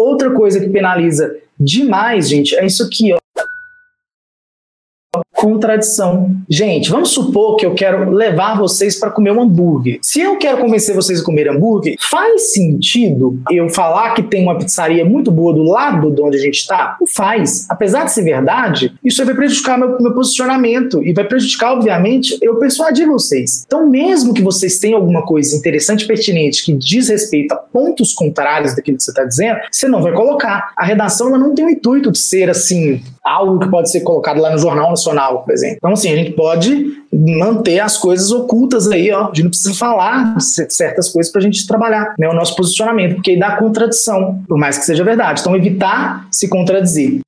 Outra coisa que penaliza demais, gente, é isso aqui, ó contradição. Gente, vamos supor que eu quero levar vocês para comer um hambúrguer. Se eu quero convencer vocês a comer hambúrguer, faz sentido eu falar que tem uma pizzaria muito boa do lado de onde a gente está? Faz. Apesar de ser verdade, isso vai prejudicar meu, meu posicionamento e vai prejudicar, obviamente, eu persuadir vocês. Então, mesmo que vocês tenham alguma coisa interessante, pertinente, que diz respeito a pontos contrários daquilo que você está dizendo, você não vai colocar. A redação ela não tem o intuito de ser assim, algo que pode ser colocado lá no Jornal Nacional, por exemplo. Então, assim, a gente pode manter as coisas ocultas aí, ó. A gente não precisa falar certas coisas para a gente trabalhar né, o nosso posicionamento, porque aí dá contradição, por mais que seja verdade. Então, evitar se contradizer.